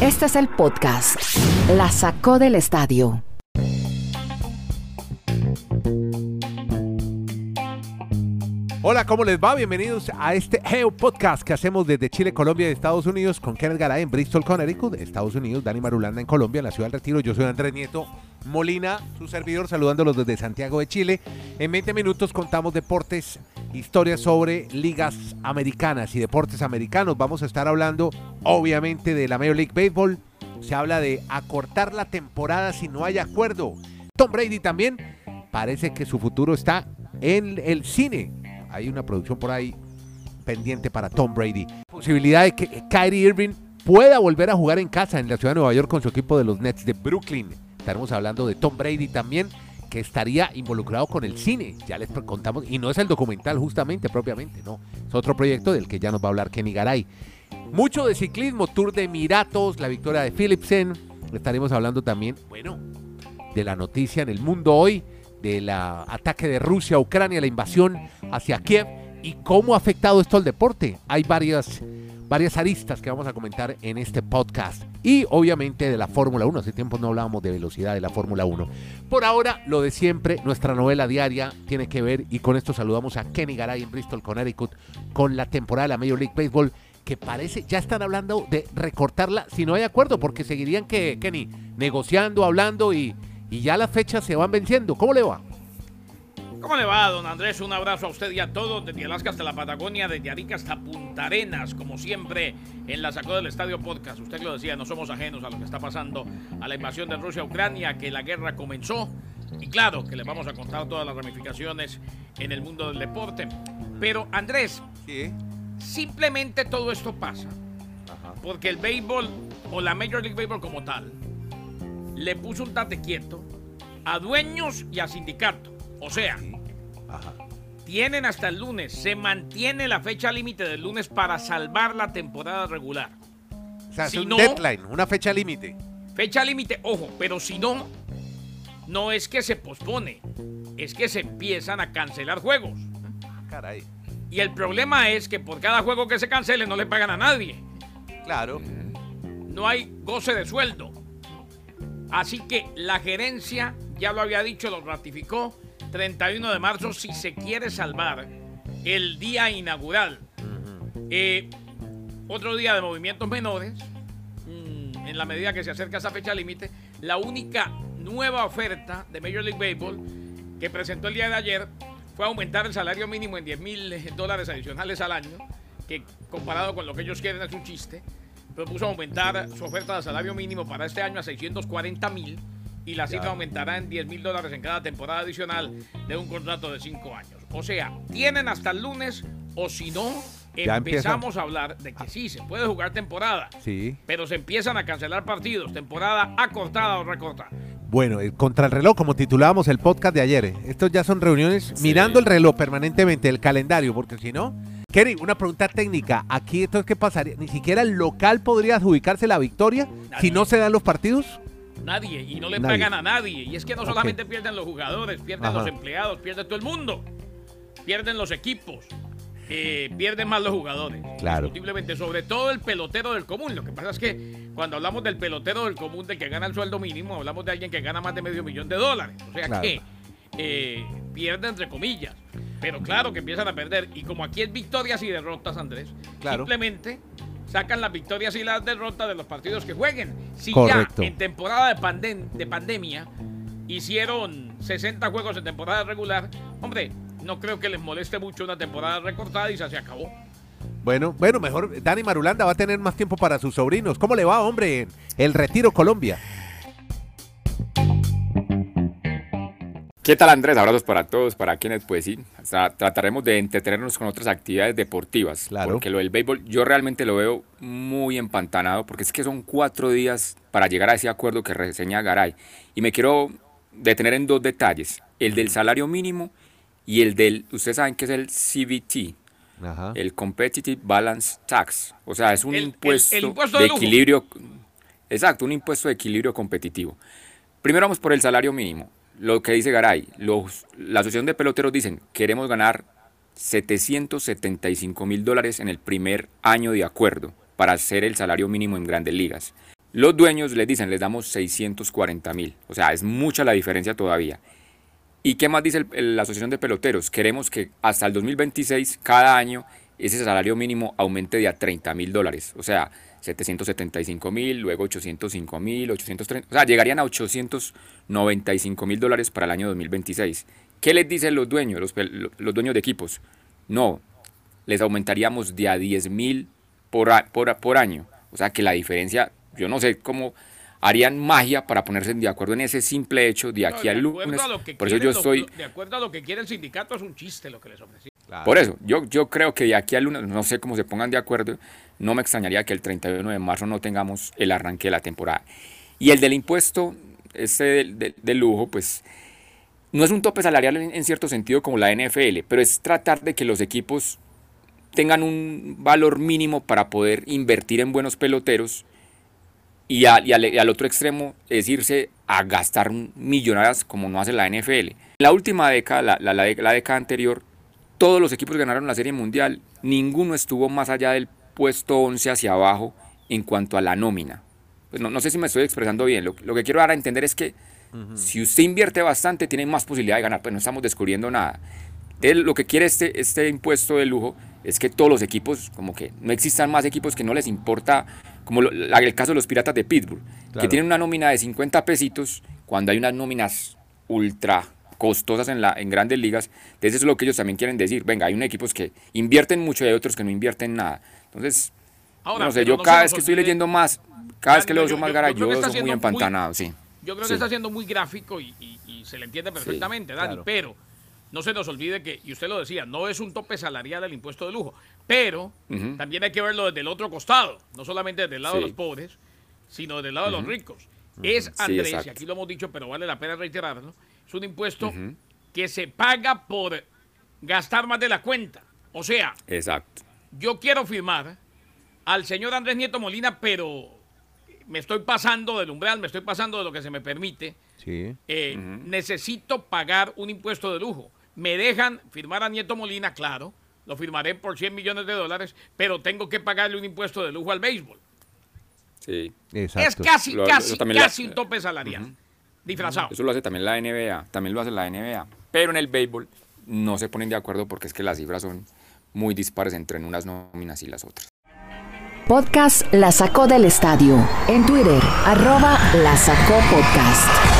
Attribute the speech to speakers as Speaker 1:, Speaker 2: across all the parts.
Speaker 1: Este es el podcast. La sacó del estadio.
Speaker 2: Hola, ¿cómo les va? Bienvenidos a este Geo Podcast que hacemos desde Chile, Colombia y Estados Unidos con Kenneth Garay en Bristol, Connecticut, Estados Unidos, Dani Marulanda en Colombia, en la ciudad del Retiro. Yo soy Andrés Nieto Molina, su servidor, saludándolos desde Santiago de Chile. En 20 minutos contamos deportes, historias sobre ligas americanas y deportes americanos. Vamos a estar hablando, obviamente, de la Major League Baseball. Se habla de acortar la temporada si no hay acuerdo. Tom Brady también parece que su futuro está en el cine hay una producción por ahí pendiente para Tom Brady. Posibilidad de que Kyrie Irving pueda volver a jugar en casa en la ciudad de Nueva York con su equipo de los Nets de Brooklyn. Estaremos hablando de Tom Brady también, que estaría involucrado con el cine. Ya les contamos, y no es el documental justamente, propiamente, no. Es otro proyecto del que ya nos va a hablar Kenny Garay. Mucho de ciclismo, Tour de Emiratos, la victoria de Philipsen. Estaremos hablando también, bueno, de la noticia en el mundo hoy del ataque de Rusia a Ucrania, la invasión hacia Kiev y cómo ha afectado esto al deporte. Hay varias, varias aristas que vamos a comentar en este podcast. Y obviamente de la Fórmula 1. Hace tiempo no hablábamos de velocidad de la Fórmula 1. Por ahora, lo de siempre, nuestra novela diaria tiene que ver, y con esto saludamos a Kenny Garay en Bristol, Connecticut, con la temporada de la Major League Baseball que parece, ya están hablando de recortarla si no hay acuerdo, porque seguirían que, Kenny, negociando, hablando y, y ya las fechas se van venciendo. ¿Cómo le va?
Speaker 3: ¿Cómo le va, don Andrés? Un abrazo a usted y a todos, desde Alaska hasta la Patagonia, desde Arica hasta Punta Arenas, como siempre, en la Sacó del Estadio Podcast. Usted lo decía, no somos ajenos a lo que está pasando, a la invasión de Rusia a Ucrania, que la guerra comenzó. Y claro, que le vamos a contar todas las ramificaciones en el mundo del deporte. Pero, Andrés, simplemente todo esto pasa porque el béisbol, o la Major League Baseball como tal, le puso un tate quieto a dueños y a sindicatos. O sea, tienen hasta el lunes, se mantiene la fecha límite del lunes para salvar la temporada regular.
Speaker 2: O sea, es un deadline, una fecha límite.
Speaker 3: Fecha límite, ojo, pero si no, no es que se pospone, es que se empiezan a cancelar juegos.
Speaker 2: Caray.
Speaker 3: Y el problema es que por cada juego que se cancele no le pagan a nadie.
Speaker 2: Claro.
Speaker 3: No hay goce de sueldo. Así que la gerencia, ya lo había dicho, lo ratificó, 31 de marzo, si se quiere salvar el día inaugural. Eh, otro día de movimientos menores, mm, en la medida que se acerca esa fecha límite, la única nueva oferta de Major League Baseball que presentó el día de ayer fue aumentar el salario mínimo en 10 mil dólares adicionales al año, que comparado con lo que ellos quieren es un chiste. Propuso aumentar su oferta de salario mínimo para este año a 640 mil y la cifra aumentará en 10 mil dólares en cada temporada adicional de un contrato de 5 años. O sea, tienen hasta el lunes o si no, empezamos a hablar de que sí, se puede jugar temporada.
Speaker 2: Sí.
Speaker 3: Pero se empiezan a cancelar partidos, temporada acortada o recortada.
Speaker 2: Bueno, eh, contra el reloj, como titulábamos el podcast de ayer. Eh, estos ya son reuniones mirando el reloj permanentemente, el calendario, porque si no... Kerry, una pregunta técnica. Aquí, entonces, ¿qué pasaría? ¿Ni siquiera el local podría adjudicarse la victoria si no se dan los partidos?
Speaker 3: Nadie, y no le pagan a nadie. Y es que no solamente pierden los jugadores, pierden los empleados, pierde todo el mundo. Pierden los equipos. Eh, pierden más los jugadores.
Speaker 2: Claro.
Speaker 3: Indiscutiblemente, sobre todo el pelotero del común. Lo que pasa es que cuando hablamos del pelotero del común, del que gana el sueldo mínimo, hablamos de alguien que gana más de medio millón de dólares. O sea que eh, pierde entre comillas. Pero claro que empiezan a perder. Y como aquí es victorias y derrotas, Andrés, simplemente sacan las victorias y las derrotas de los partidos que jueguen. Si ya en temporada de, de pandemia hicieron 60 juegos en temporada regular, hombre, no creo que les moleste mucho una temporada recortada y se acabó.
Speaker 2: Bueno, bueno, mejor Dani Marulanda va a tener más tiempo para sus sobrinos. ¿Cómo le va, hombre, el Retiro Colombia?
Speaker 4: ¿Qué tal Andrés? Abrazos para todos, para quienes pues sí, trataremos de entretenernos con otras actividades deportivas.
Speaker 2: Claro.
Speaker 4: Porque lo del béisbol yo realmente lo veo muy empantanado porque es que son cuatro días para llegar a ese acuerdo que reseña Garay. Y me quiero detener en dos detalles, el del salario mínimo y el del, ustedes saben que es el CBT, el Competitive Balance Tax. O sea, es un impuesto, de equilibrio, exacto, un impuesto de equilibrio competitivo. Primero vamos por el salario mínimo lo que dice Garay, los, la Asociación de Peloteros dicen, queremos ganar 775 mil dólares en el primer año de acuerdo para hacer el salario mínimo en grandes ligas. Los dueños les dicen, les damos 640 mil. O sea, es mucha la diferencia todavía. ¿Y qué más dice la Asociación de Peloteros? Queremos que hasta el 2026, cada año, ese salario mínimo aumente de a 30 mil dólares. O sea, 775 mil, luego 805 mil, 830. O sea, llegarían a 895 mil dólares para el año 2026. ¿Qué les dicen los dueños, los, los dueños de equipos? No, les aumentaríamos de a 10 mil por, por, por año. O sea que la diferencia yo no sé cómo harían magia para ponerse de acuerdo en ese simple hecho de aquí al lunes. Por eso yo estoy...
Speaker 3: De acuerdo a lo que quiere el sindicato es un chiste lo que les
Speaker 4: Por eso, yo, yo creo que de aquí al lunes, no sé cómo se pongan de acuerdo, no me extrañaría que el 31 de marzo no tengamos el arranque de la temporada. Y el del impuesto, ese del, lujo, pues no es un tope salarial en, cierto sentido como la NFL, pero es tratar de que los equipos tengan un valor mínimo para poder invertir en buenos peloteros y, al, otro extremo es irse a gastar millonadas como no hace la NFL. La última década, la, la, década anterior, todos los equipos ganaron la Serie Mundial, ninguno estuvo más allá del puesto 11 hacia abajo en cuanto a la nómina. Pues no, no sé si me estoy expresando bien, lo, que quiero dar a entender es que si usted invierte bastante tiene más posibilidad de ganar, pues no estamos descubriendo nada. lo que quiere este, este impuesto de lujo es que todos los equipos, como que no existan más equipos que no les importa como el caso de los Piratas de Pittsburgh, que tienen una nómina de 50 pesitos cuando hay unas nóminas ultra costosas en, la, en grandes ligas. Entonces eso es lo que ellos también quieren decir. Venga, hay unos equipos que invierten mucho y hay otros que no invierten nada. Entonces, no sé, yo cada vez que estoy leyendo más, cada vez que leo más Garay, yo, soy muy empantanado, sí.
Speaker 3: Yo creo que está siendo muy gráfico y, se le entiende perfectamente, Dani, pero no se nos olvide que, y usted lo decía, no es un tope salarial del impuesto de lujo, pero también hay que verlo desde el otro costado, no solamente desde el lado de los pobres, sino desde el lado de los ricos. Es, Andrés, y aquí lo hemos dicho, pero vale la pena reiterarlo, es un impuesto que se paga por gastar más de la cuenta. O sea,
Speaker 4: Exacto.
Speaker 3: yo quiero firmar al señor Andrés Nieto Molina, pero me estoy pasando del umbral, me estoy pasando de lo que se me permite.
Speaker 2: Sí.
Speaker 3: Eh, necesito pagar un impuesto de lujo me dejan firmar a Nieto Molina, claro, lo firmaré por 100 millones de dólares, pero tengo que pagarle un impuesto de lujo al béisbol.
Speaker 4: Sí.
Speaker 3: Exacto. Es casi, casi, casi un tope salarial. Disfrazado.
Speaker 4: Eso lo hace también la NBA, también lo hace la NBA. Pero en el béisbol no se ponen de acuerdo porque es que las cifras son muy dispares entre unas nóminas y las otras.
Speaker 1: Podcast La Sacó del Estadio. En Twitter, arroba La Sacó Podcast.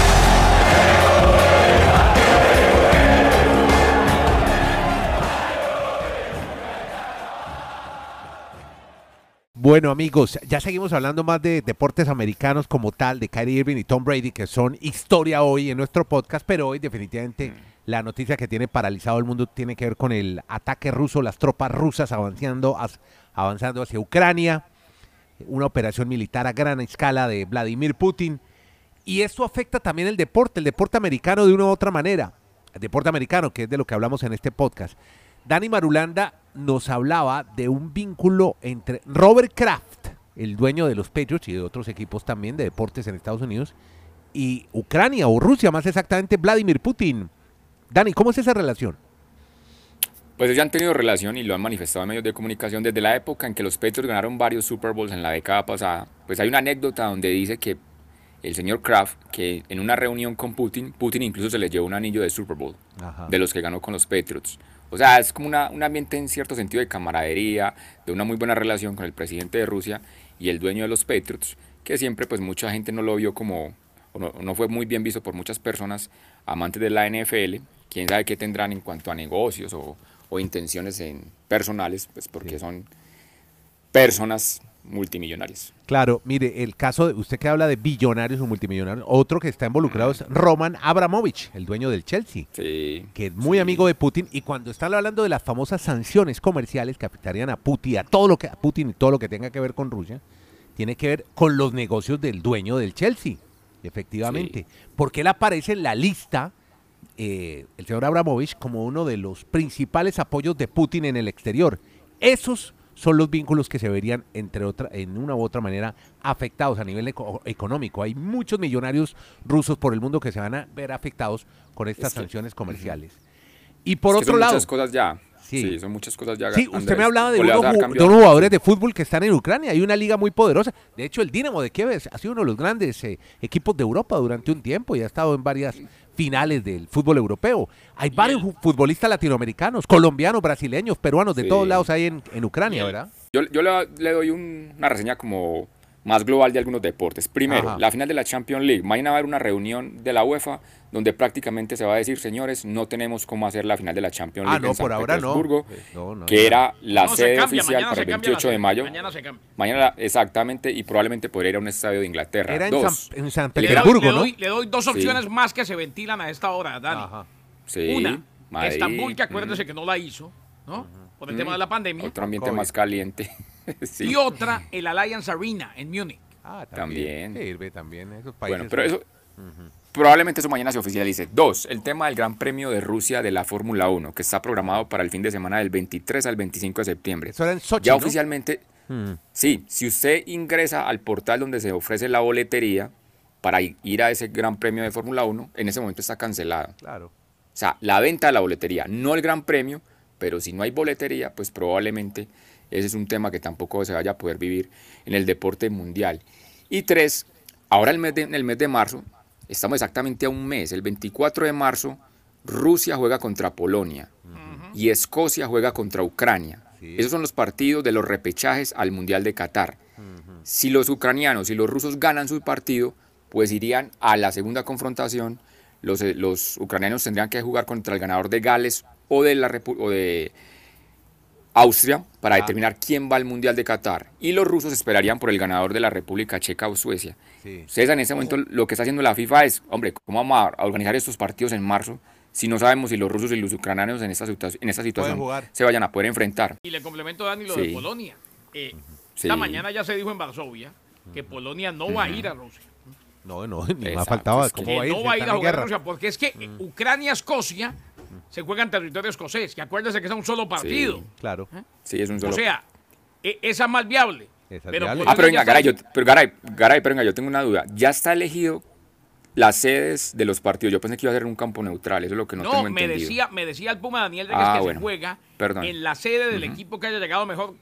Speaker 2: Bueno amigos, ya seguimos hablando más de deportes americanos como tal, de Kyrie Irving y Tom Brady, que son historia hoy en nuestro podcast, pero hoy definitivamente mm. la noticia que tiene paralizado el mundo tiene que ver con el ataque ruso, las tropas rusas avanzando, avanzando hacia Ucrania, una operación militar a gran escala de Vladimir Putin. Y esto afecta también el deporte, el deporte americano de una u otra manera. El deporte americano, que es de lo que hablamos en este podcast. Dani Marulanda nos hablaba de un vínculo entre Robert Kraft, el dueño de los Patriots y de otros equipos también de deportes en Estados Unidos, y Ucrania o Rusia, más exactamente Vladimir Putin. Dani, ¿cómo es esa relación?
Speaker 4: Pues ellos han tenido relación y lo han manifestado en medios de comunicación desde la época en que los Patriots ganaron varios Super Bowls en la década pasada. Pues hay una anécdota donde dice que el señor Kraft, que en una reunión con Putin, Putin incluso se le llevó un anillo de Super Bowl, de los que ganó con los Patriots. O sea, es como una, un ambiente en cierto sentido de camaradería, de una muy buena relación con el presidente de Rusia y el dueño de los Patriots, que siempre pues mucha gente no lo vio como, o no, fue muy bien visto por muchas personas amantes de la NFL, quién sabe qué tendrán en cuanto a negocios o, o intenciones en personales, pues porque son personas multimillonarios.
Speaker 2: Claro, mire, el caso de usted que habla de billonarios o multimillonarios, otro que está involucrado es Roman Abramovich, el dueño del Chelsea,
Speaker 4: que
Speaker 2: es muy amigo de Putin y cuando están hablando de las famosas sanciones comerciales que afectarían a Putin, a todo lo que a Putin y todo lo que tenga que ver con Rusia, tiene que ver con los negocios del dueño del Chelsea, efectivamente, porque él aparece en la lista eh, el señor Abramovich como uno de los principales apoyos de Putin en el exterior. Esos son los vínculos que se verían entre otra, en una u otra manera afectados a nivel económico. Hay muchos millonarios rusos por el mundo que se van a ver afectados con estas sanciones comerciales. Y por otro lado,
Speaker 4: muchas cosas ya.
Speaker 2: Sí.
Speaker 4: Sí, son muchas cosas ya.
Speaker 2: Sí, usted me hablaba de
Speaker 4: ¿O le vas
Speaker 2: unos, de unos jugadores de fútbol que están en Ucrania. Hay una liga muy poderosa. De hecho, el Dinamo de Kiev ha sido uno de los grandes eh, equipos de Europa durante un tiempo y ha estado en varias finales del fútbol europeo. Hay varios futbolistas latinoamericanos, colombianos, brasileños, peruanos, de
Speaker 4: Sí.
Speaker 2: todos lados hay en, en Ucrania, ¿verdad?
Speaker 4: Yo, yo le, le doy un- una reseña como más global de algunos deportes. Primero,
Speaker 2: Ajá.
Speaker 4: la final de la Champions League. Mañana va a haber una reunión de la UEFA donde prácticamente se va a decir, señores, no tenemos cómo hacer la final de la Champions
Speaker 2: Ah,
Speaker 4: League
Speaker 2: no,
Speaker 4: en San
Speaker 2: por ahora no.
Speaker 4: Petersburgo,
Speaker 2: Eh, no, no,
Speaker 4: que era la sede
Speaker 3: cambia,
Speaker 4: oficial para el
Speaker 3: se cambia la
Speaker 4: 28 de mayo.
Speaker 3: Mañana se cambia.
Speaker 4: Mañana, exactamente, y probablemente podría ir a un estadio de Inglaterra.
Speaker 2: Era en
Speaker 4: Dos.
Speaker 2: San, en San
Speaker 3: Le doy,
Speaker 2: Petersburgo,
Speaker 3: le
Speaker 2: ¿no?
Speaker 3: doy- le doy dos
Speaker 4: Sí.
Speaker 3: opciones más que se ventilan a esta hora, Dani.
Speaker 2: Ajá.
Speaker 4: Sí,
Speaker 3: Una,
Speaker 4: Madrid,
Speaker 3: Estambul, que acuérdese
Speaker 4: mm,
Speaker 3: que no la hizo, ¿no? Por el
Speaker 4: mm,
Speaker 3: tema de la pandemia.
Speaker 4: Otro ambiente
Speaker 2: COVID.
Speaker 4: más caliente. sí.
Speaker 3: Y otra, el Alliance Arena en Múnich.
Speaker 2: Ah,
Speaker 4: También.
Speaker 2: Sirve también. Esos países.
Speaker 4: Bueno, pero eso probablemente eso mañana se oficialice. Dos, el tema del Gran Premio de Rusia de la Fórmula 1, que está programado para el fin de semana del 23 al 25 de septiembre.
Speaker 2: Eso era en Sochi,
Speaker 4: ya
Speaker 2: ¿no?
Speaker 4: oficialmente,
Speaker 2: Mm.
Speaker 4: sí, si usted ingresa al portal donde se ofrece la boletería para ir a ese Gran Premio de Fórmula 1, en ese momento está cancelado.
Speaker 2: Claro.
Speaker 4: O sea, la venta de la boletería, no el Gran Premio, pero si no hay boletería, pues probablemente ese es un tema que tampoco se vaya a poder vivir en el deporte mundial. Y tres, ahora el mes de, en el mes de marzo, estamos exactamente a un mes, el 24 de marzo, Rusia juega contra Polonia y Escocia juega contra Ucrania.
Speaker 2: Sí.
Speaker 4: Esos son los partidos de los repechajes al Mundial de Qatar. Si los ucranianos y los rusos ganan su partido, pues irían a la segunda confrontación. Los, eh, los ucranianos tendrían que jugar contra el ganador de Gales o de, la o de Austria para determinar quién va al Mundial de Qatar. Y los rusos esperarían por el ganador de la República Checa o Suecia.
Speaker 2: Sí.
Speaker 4: Ustedes en ese momento lo que está haciendo la FIFA es, hombre, ¿cómo vamos a organizar estos partidos en marzo si no sabemos si los rusos y los ucranianos en esta, situa- en esta situación
Speaker 2: jugar.
Speaker 4: se vayan a poder enfrentar?
Speaker 3: Y le complemento, Dani, lo
Speaker 4: Sí.
Speaker 3: de Polonia. Eh,
Speaker 4: Sí.
Speaker 3: Esta mañana ya se dijo en Varsovia que Polonia no va a ir a Rusia.
Speaker 2: No, no, ni más
Speaker 4: Exacto,
Speaker 2: faltaba.
Speaker 4: es que
Speaker 2: ¿Cómo
Speaker 3: que
Speaker 2: va a ir?
Speaker 3: no va a ir a a. Rusia, porque es que eh, Ucrania, Escocia se juega en territorio escocés, que acuérdese que es un solo partido.
Speaker 2: Claro.
Speaker 4: Sí, es un solo...
Speaker 3: O sea, e- esa es más viable.
Speaker 2: Es
Speaker 3: pero
Speaker 4: Ah, pero venga, Garay, yo, pero Garay, Garay, pero venga, yo tengo una duda. ¿Ya está elegido las sedes de los partidos? Yo pensé que iba a ser un campo neutral, eso es lo que no,
Speaker 3: No,
Speaker 4: tengo
Speaker 3: me
Speaker 4: entendido.
Speaker 3: decía, me decía el Puma Daniel de que,
Speaker 4: Ah,
Speaker 3: es que
Speaker 4: bueno.
Speaker 3: se juega
Speaker 4: Perdón.
Speaker 3: en la sede del equipo que haya llegado mejor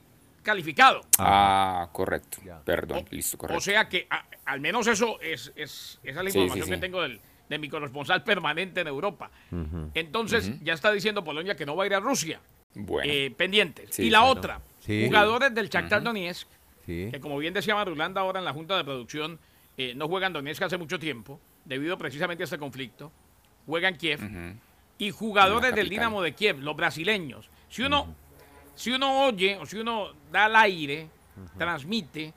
Speaker 3: calificado.
Speaker 4: Ah, correcto.
Speaker 2: Ya.
Speaker 4: Perdón,
Speaker 3: O-
Speaker 4: listo, correcto.
Speaker 3: O sea que a- al menos eso es, es- esa es la
Speaker 4: Sí,
Speaker 3: información
Speaker 4: sí,
Speaker 3: que tengo del- de mi corresponsal permanente en Europa. Entonces, ya está diciendo Polonia que no va a ir a Rusia.
Speaker 4: bueno,
Speaker 3: Eh, pendientes.
Speaker 4: Sí,
Speaker 3: y la
Speaker 4: claro.
Speaker 3: otra,
Speaker 2: Sí.
Speaker 3: jugadores del Shakhtar Donetsk,
Speaker 2: Sí.
Speaker 3: que como bien decía Marulanda ahora en la Junta de Producción, eh, no juegan Donetsk hace mucho tiempo, debido precisamente a este conflicto. Juegan Kiev. Y jugadores del. Dinamo de Kiev, los brasileños. Si uno, si uno oye o si uno da al aire, transmite,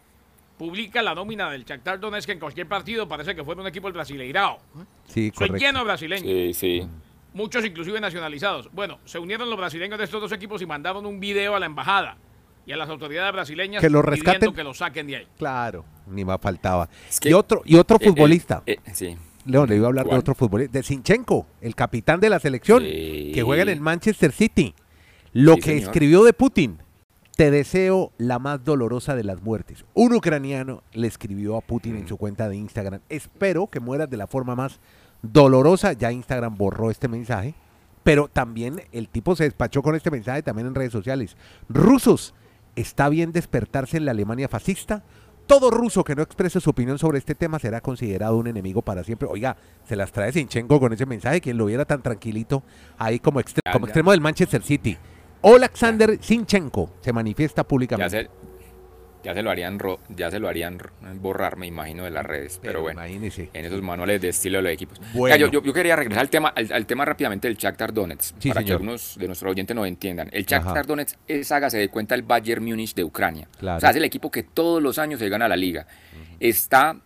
Speaker 3: publica la nómina del Shakhtar Donetsk en cualquier partido, parece que fuera un equipo del Brasileirao.
Speaker 2: Sí,
Speaker 3: Soy
Speaker 2: correcto.
Speaker 3: lleno de brasileños
Speaker 4: sí, sí.
Speaker 3: muchos inclusive nacionalizados. Bueno, se unieron los brasileños de estos dos equipos y mandaron un video a la embajada y a las autoridades brasileñas
Speaker 2: Que lo
Speaker 3: pidiendo
Speaker 2: rescaten.
Speaker 3: que lo saquen de ahí.
Speaker 2: Claro, ni más faltaba.
Speaker 4: Es que-
Speaker 2: y otro, y otro
Speaker 4: Eh, eh,
Speaker 2: futbolista.
Speaker 4: eh, sí.
Speaker 2: León, le iba a hablar de otro futbolista, de Sinchenko, el capitán de la selección,
Speaker 4: Sí.
Speaker 2: que juega en el Manchester City. Lo
Speaker 4: Sí,
Speaker 2: que
Speaker 4: señor.
Speaker 2: escribió de Putin, te deseo la más dolorosa de las muertes. Un ucraniano le escribió a Putin en su cuenta de Instagram, espero que mueras de la forma más dolorosa. Ya Instagram borró este mensaje, pero también el tipo se despachó con este mensaje también en redes sociales. Rusos, ¿está bien despertarse en la Alemania fascista? Todo ruso que no exprese su opinión sobre este tema será considerado un enemigo para siempre. Oiga, se las trae Sinchenko con ese mensaje, quien lo viera tan tranquilito ahí como, extre- como extremo del Manchester City. Alexander Sinchenko se manifiesta
Speaker 4: Ya
Speaker 2: públicamente.
Speaker 4: se, ya se lo harían ro- ya se lo harían ro- borrar, me imagino, de las redes. Pero, bueno,
Speaker 2: imagínese.
Speaker 4: en esos manuales de estilo de los equipos.
Speaker 2: Bueno.
Speaker 4: Yo, yo- yo quería regresar al tema, al, al tema rápidamente del Shakhtar Donetsk,
Speaker 2: Sí,
Speaker 4: para
Speaker 2: señor.
Speaker 4: que algunos de nuestros oyentes nos entiendan. El
Speaker 2: Ajá.
Speaker 4: Shakhtar Donetsk es, hágase de cuenta, el Bayern Múnich de Ucrania.
Speaker 2: Claro.
Speaker 4: O sea, es el equipo que todos los años se gana la liga. Está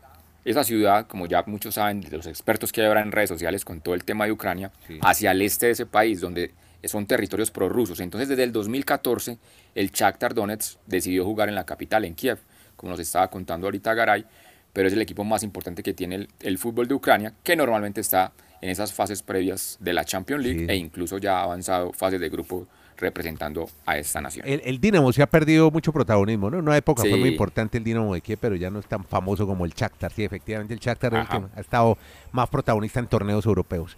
Speaker 4: esa ciudad, como ya muchos saben, de los expertos que hay ahora en redes sociales con todo el tema de Ucrania,
Speaker 2: Sí.
Speaker 4: hacia el este de ese país, donde son territorios prorrusos. Entonces, desde el 2014, el Shakhtar Donetsk decidió jugar en la capital, en Kiev, como nos estaba contando ahorita Garay, pero es el equipo más importante que tiene el, el fútbol de Ucrania, que normalmente está en esas fases previas de la Champions League
Speaker 2: Sí.
Speaker 4: e incluso ya ha avanzado fases de grupo representando a esta nación.
Speaker 2: El, el Dinamo se ha perdido mucho protagonismo, ¿no? En una época fue muy importante el Dinamo de Kiev, pero ya no es tan famoso como el Shakhtar. Sí, efectivamente el Shakhtar es el que ha estado más protagonista en torneos europeos.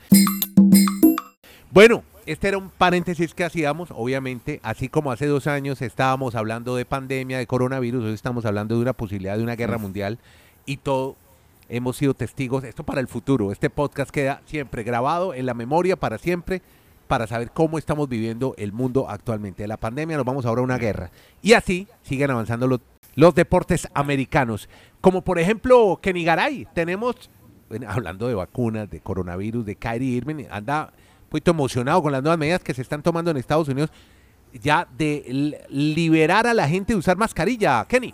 Speaker 2: Bueno, este era un paréntesis que hacíamos, obviamente, así como hace dos años estábamos hablando de pandemia, de coronavirus, hoy estamos hablando de una posibilidad de una guerra mundial y todo hemos sido testigos, esto para el futuro, este podcast queda siempre grabado en la memoria para siempre para saber cómo estamos viviendo el mundo actualmente. De la pandemia nos vamos ahora a una guerra. Y así siguen avanzando los, los deportes americanos, como por ejemplo Kenny Garay. Tenemos, hablando de vacunas, de coronavirus, de Kyrie Irving, anda poquito emocionado con las nuevas medidas que se están tomando en Estados Unidos ya de liberar a la gente de usar mascarilla. Kenny.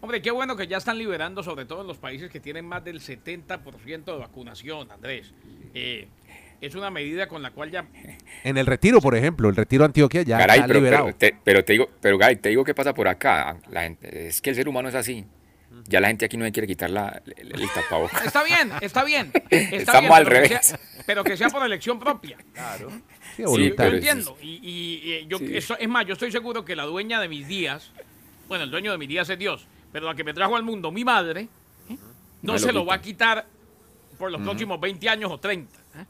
Speaker 3: Hombre, qué bueno que ya están liberando, sobre todo en los países que tienen más del 70% de vacunación, Andrés. Eh, es una medida con la cual ya...
Speaker 2: En el retiro, por ejemplo, el retiro de Antioquia ya está
Speaker 4: pero,
Speaker 2: liberado.
Speaker 4: pero te, pero te digo, pero Garay, te digo qué pasa por acá. La gente, es que el ser humano es así. Ya la gente aquí no le quiere quitar la, el, el tapabocas.
Speaker 3: Está bien, está bien. Está
Speaker 4: Estamos
Speaker 3: bien,
Speaker 4: al
Speaker 3: pero que
Speaker 4: revés.
Speaker 3: sea- pero que sea por elección propia.
Speaker 2: Sí,
Speaker 3: Yo, entiendo. Y, y- y yo,
Speaker 4: Sí.
Speaker 3: eso- es más, yo estoy seguro que la dueña de mis días, bueno, el dueño de mis días es Dios, pero la que me trajo al mundo, mi madre, ¿eh? no
Speaker 4: No
Speaker 3: se
Speaker 4: lo
Speaker 3: lo va a
Speaker 4: quita.
Speaker 3: quitar por los próximos 20 años o 30. ¿eh?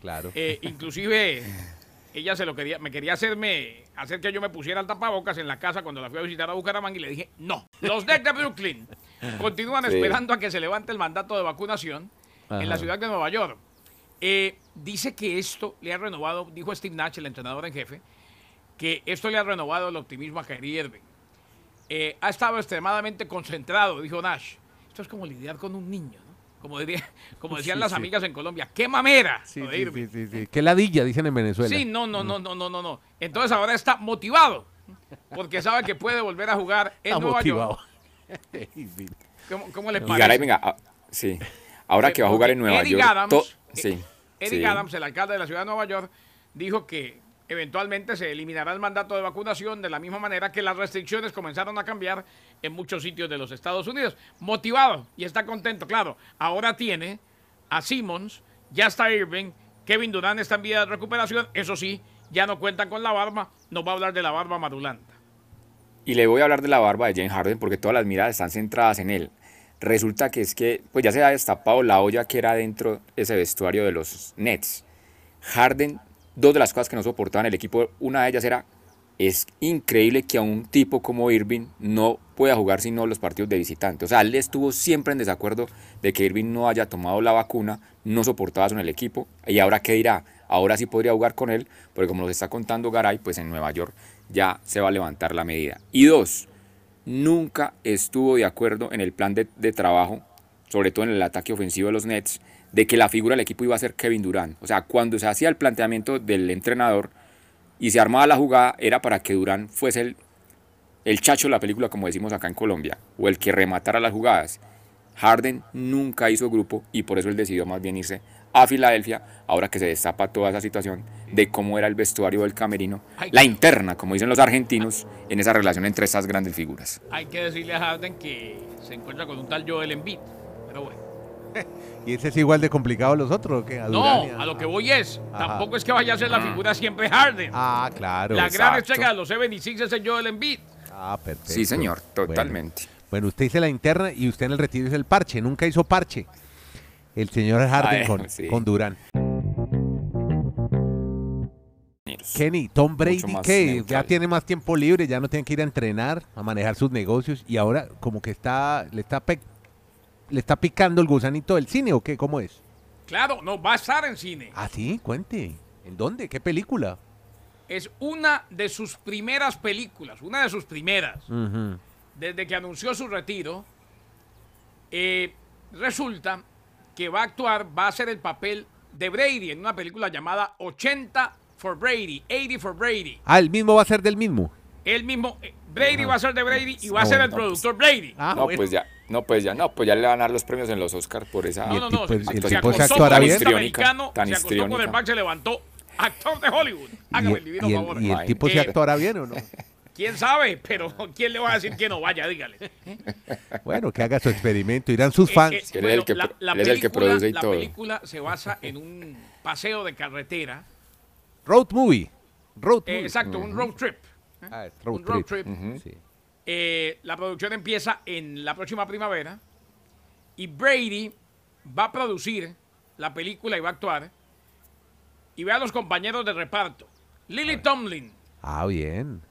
Speaker 2: Claro.
Speaker 3: Eh, inclusive ella se lo quería, me quería hacerme, hacer que yo me pusiera el tapabocas en la casa cuando la fui a visitar a Bucaramanga y le dije, no. Los Nets de Brooklyn continúan
Speaker 4: Sí.
Speaker 3: esperando a que se levante el mandato de vacunación en la
Speaker 2: Ajá.
Speaker 3: ciudad de Nueva York. Eh, dice que esto le ha renovado, dijo Steve Nash, el entrenador en jefe, que esto le ha renovado el optimismo a Kyrie Irving. Eh, ha estado extremadamente concentrado, dijo Nash. Esto es como lidiar con un niño. Como, diría, como decían
Speaker 2: Sí,
Speaker 3: las
Speaker 2: sí.
Speaker 3: amigas en Colombia, ¡qué mamera!
Speaker 2: Sí,
Speaker 3: lo de
Speaker 2: sí,
Speaker 3: Irving.
Speaker 2: sí, sí, sí. Qué ladilla, dicen en Venezuela.
Speaker 3: Sí, no, no, no, no, no, no, no. Entonces ahora está motivado porque sabe que puede volver a jugar en
Speaker 2: Está
Speaker 3: Nueva
Speaker 2: motivado.
Speaker 3: York. ¿Cómo, cómo les
Speaker 4: Y
Speaker 3: parece?
Speaker 4: Garay, venga, ah, sí. Ahora que va a jugar en Nueva
Speaker 3: Eric
Speaker 4: York.
Speaker 3: Adams,
Speaker 4: to- sí.
Speaker 3: Eric
Speaker 4: sí.
Speaker 3: Adams, el alcalde de la ciudad de Nueva York, dijo que eventualmente se eliminará el mandato de vacunación de la misma manera que las restricciones comenzaron a cambiar en muchos sitios de los Estados Unidos. Motivado y está contento, claro. Ahora tiene a Simmons, ya está Irving, Kevin Durant está en vía de recuperación. Eso sí, ya no cuentan con la barba. Nos va a hablar de la barba madulanta.
Speaker 4: Y le voy a hablar de la barba de James Harden porque todas las miradas están centradas en él. Resulta que es que pues ya se ha destapado la olla que era dentro de ese vestuario de los Nets. Harden, dos de las cosas que no soportaban el equipo, una de ellas era, es increíble que a un tipo como Irving no pueda jugar sino los partidos de visitante. O sea, él estuvo siempre en desacuerdo de que Irving no haya tomado la vacuna, no soportaba eso en el equipo. Y ahora qué dirá, ahora sí podría jugar con él, porque como nos está contando Garay, pues en Nueva York ya se va a levantar la medida. Y dos, nunca estuvo de acuerdo en el plan de, de trabajo, sobre todo en el ataque ofensivo de los Nets, de que la figura del equipo iba a ser Kevin Durant. O sea, cuando se hacía el planteamiento del entrenador y se armaba la jugada, era para que Durant fuese el, el chacho de la película, como decimos acá en Colombia, o el que rematara las jugadas. Harden nunca hizo grupo y por eso él decidió más bien irse a Filadelfia, ahora que se destapa toda esa situación de cómo era el vestuario del camerino, la interna, como dicen los argentinos, en esa relación entre estas grandes figuras.
Speaker 3: Hay que decirle a Harden que se encuentra con un tal Joel Embiid. Pero bueno.
Speaker 2: ¿Y ese es igual de complicado a los otros? ¿o qué? ¿A
Speaker 3: No, a lo que voy es,
Speaker 2: Ajá.
Speaker 3: tampoco es que vaya a ser la figura siempre Harden.
Speaker 2: Ah, claro.
Speaker 3: la gran
Speaker 4: exacto.
Speaker 3: estrella de los 76 es el Joel Embiid.
Speaker 2: Ah, perfecto.
Speaker 4: Sí, señor, totalmente.
Speaker 2: Bueno, usted dice la interna y usted en el retiro dice el parche. Nunca hizo parche. El señor Harden
Speaker 4: Ay,
Speaker 2: con,
Speaker 4: sí.
Speaker 2: con Durán. Kenny, Tom Brady, que ya tiene más tiempo libre, ya no tiene que ir a entrenar, a manejar sus negocios y ahora como que está, le está, le está picando el gusanito del cine o qué, ¿cómo es?
Speaker 3: Claro, no, va a estar en cine.
Speaker 2: Ah, sí, cuente. ¿En dónde? ¿Qué película?
Speaker 3: Es una de sus primeras películas, una de sus primeras. Desde que anunció su retiro, eh, resulta que va a actuar, va a hacer el papel de Brady en una película llamada 80 for Brady, 80 for Brady.
Speaker 2: Ah, el mismo va a ser del mismo.
Speaker 3: Él mismo, eh, Brady va a ser de Brady y va a
Speaker 2: Ah,
Speaker 3: ser el productor Brady.
Speaker 2: Ah,
Speaker 4: no,
Speaker 2: bueno.
Speaker 4: pues ya, no, pues ya, no, pues ya le van a dar los premios en los Oscars por esa.
Speaker 3: No, no, no.
Speaker 2: el
Speaker 3: se-
Speaker 2: tipo
Speaker 3: se acostó
Speaker 2: actuará
Speaker 3: con
Speaker 2: bien.
Speaker 4: Histriónica,
Speaker 3: americano,
Speaker 4: tan
Speaker 3: se acostó con el back, se levantó. Actor de Hollywood. Hágame el
Speaker 2: y,
Speaker 3: divino
Speaker 2: y
Speaker 3: favor.
Speaker 2: el, y el tipo se
Speaker 3: eh,
Speaker 2: actuará bien o no?
Speaker 3: ¿Quién sabe? Pero ¿quién le va a decir que no vaya? Dígale.
Speaker 2: Bueno, que haga su experimento. Irán sus
Speaker 3: Eh,
Speaker 2: fans.
Speaker 3: eh,
Speaker 4: Él es el que
Speaker 3: la, la
Speaker 4: él es el que
Speaker 3: película-
Speaker 4: produce y
Speaker 3: la
Speaker 4: todo.
Speaker 3: película se basa en un paseo de carretera.
Speaker 2: Road movie. Road
Speaker 3: eh,
Speaker 2: movie.
Speaker 3: exacto, un road trip.
Speaker 2: Ah, road
Speaker 3: un road
Speaker 2: trip.
Speaker 3: trip.
Speaker 2: Sí.
Speaker 3: Eh, la producción empieza en la próxima primavera y Brady va a producir la película y va a actuar y vea los compañeros de reparto. Lily Tomlin,
Speaker 2: Ah, bien.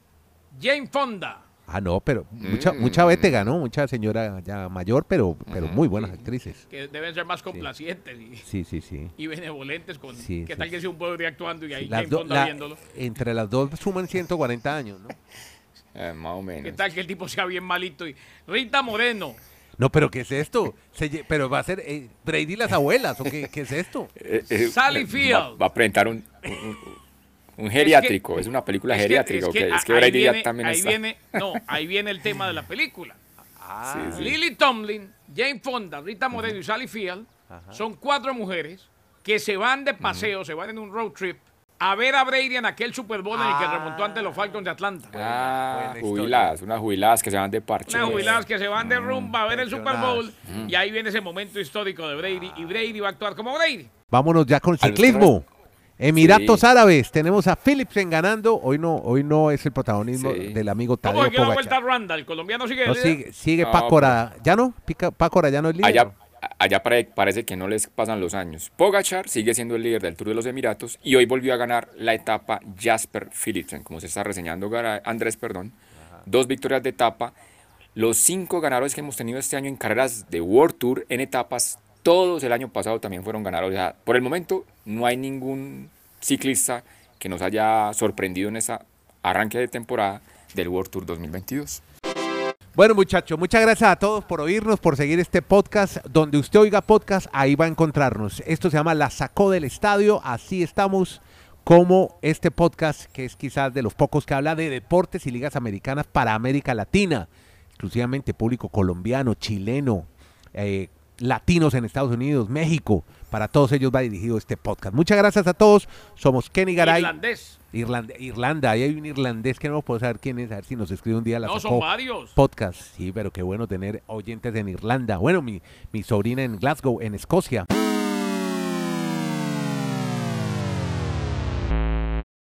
Speaker 3: Jane Fonda,
Speaker 2: Ah, no, pero mucha,
Speaker 4: Mm.
Speaker 2: mucha vete ¿no? Mucha señora ya mayor, pero, pero muy buenas actrices.
Speaker 3: que deben ser más complacientes y,
Speaker 2: Sí, sí, sí.
Speaker 3: y benevolentes con
Speaker 2: Sí,
Speaker 3: qué
Speaker 2: sí,
Speaker 3: tal que
Speaker 2: sí.
Speaker 3: sea un pueblo actuando y ahí Jane
Speaker 2: do-
Speaker 3: Fonda
Speaker 2: la-
Speaker 3: viéndolo.
Speaker 2: entre las dos suman 140 años, ¿no?
Speaker 4: Eh, más o
Speaker 3: ¿Qué
Speaker 4: menos.
Speaker 3: tal que el tipo sea bien malito? Y Rita Moreno,
Speaker 2: No, pero ¿qué es esto? Se pero va a ser eh, Brady las abuelas, ¿o qué, qué es esto?
Speaker 4: Eh, eh,
Speaker 3: Sally Field.
Speaker 4: Va, a presentar un, un, un geriátrico. Es, una película
Speaker 3: es que-
Speaker 4: geriátrica.
Speaker 3: es que.
Speaker 4: Es que
Speaker 3: ahí
Speaker 4: Brady ya
Speaker 3: viene-
Speaker 4: también
Speaker 3: ahí
Speaker 4: está.
Speaker 3: viene, no, ahí viene el tema de la película.
Speaker 2: Ah,
Speaker 4: Sí, sí.
Speaker 3: Lily Tomlin, Jane Fonda, Rita Moreno y Sally Field son cuatro mujeres que se van de paseo, se van en un road trip a ver a Brady en aquel Super Bowl en el que remontó ante los Falcons de Atlanta.
Speaker 4: Ah,
Speaker 2: buena
Speaker 4: jubiladas, unas jubiladas que se van de parche.
Speaker 3: Unas jubiladas que se van de rumba a ver el Super Bowl
Speaker 2: pensionadas.
Speaker 3: y ahí viene ese momento histórico de Brady y Brady va a actuar como Brady.
Speaker 2: Vámonos ya con
Speaker 4: A
Speaker 2: ciclismo. Emiratos
Speaker 4: Sí.
Speaker 2: Árabes, tenemos a Philipsen ganando. Hoy no, hoy no es el protagonismo
Speaker 4: Sí.
Speaker 2: del amigo
Speaker 3: ¿Cómo
Speaker 2: Tadeo
Speaker 3: es que la vuelta
Speaker 2: Pogacar.
Speaker 3: Randa? ¿El colombiano sigue?
Speaker 2: No, sigue, sigue
Speaker 4: No,
Speaker 2: Pácora. ¿Ya no? Pica- Pácora ya no es líder.
Speaker 4: Allá, allá pare- parece que no les pasan los años. Pogachar sigue siendo el líder del Tour de los Emiratos y hoy volvió a ganar la etapa Jasper Philipsen, como se está reseñando Andrés, perdón. Dos victorias de etapa. Los cinco ganadores que hemos tenido este año en carreras de World Tour en etapas, todos el año pasado también fueron ganadores. O sea, por el momento no hay ningún ciclista que nos haya sorprendido en esa arranque de temporada del World Tour 2022.
Speaker 2: Bueno, muchachos, muchas gracias a todos por oírnos, por seguir este podcast. Donde usted oiga podcast, ahí va a encontrarnos. Esto se llama La Sacó del Estadio. Así estamos como este podcast, que es quizás de los pocos que habla de deportes y ligas americanas para América Latina. Exclusivamente público colombiano, chileno, eh, latinos en Estados Unidos, México. Para todos ellos va dirigido este podcast. Muchas gracias a todos. Somos Kenny Garay.
Speaker 3: Irlandés.
Speaker 2: Irlanda, Irlanda, ahí hay un irlandés que no puedo saber quién es, a ver si nos escribe un día la
Speaker 3: No,
Speaker 2: sacó
Speaker 3: son varios.
Speaker 2: podcast. Sí, pero qué bueno tener oyentes en Irlanda. Bueno, mi, mi sobrina en Glasgow, en Escocia.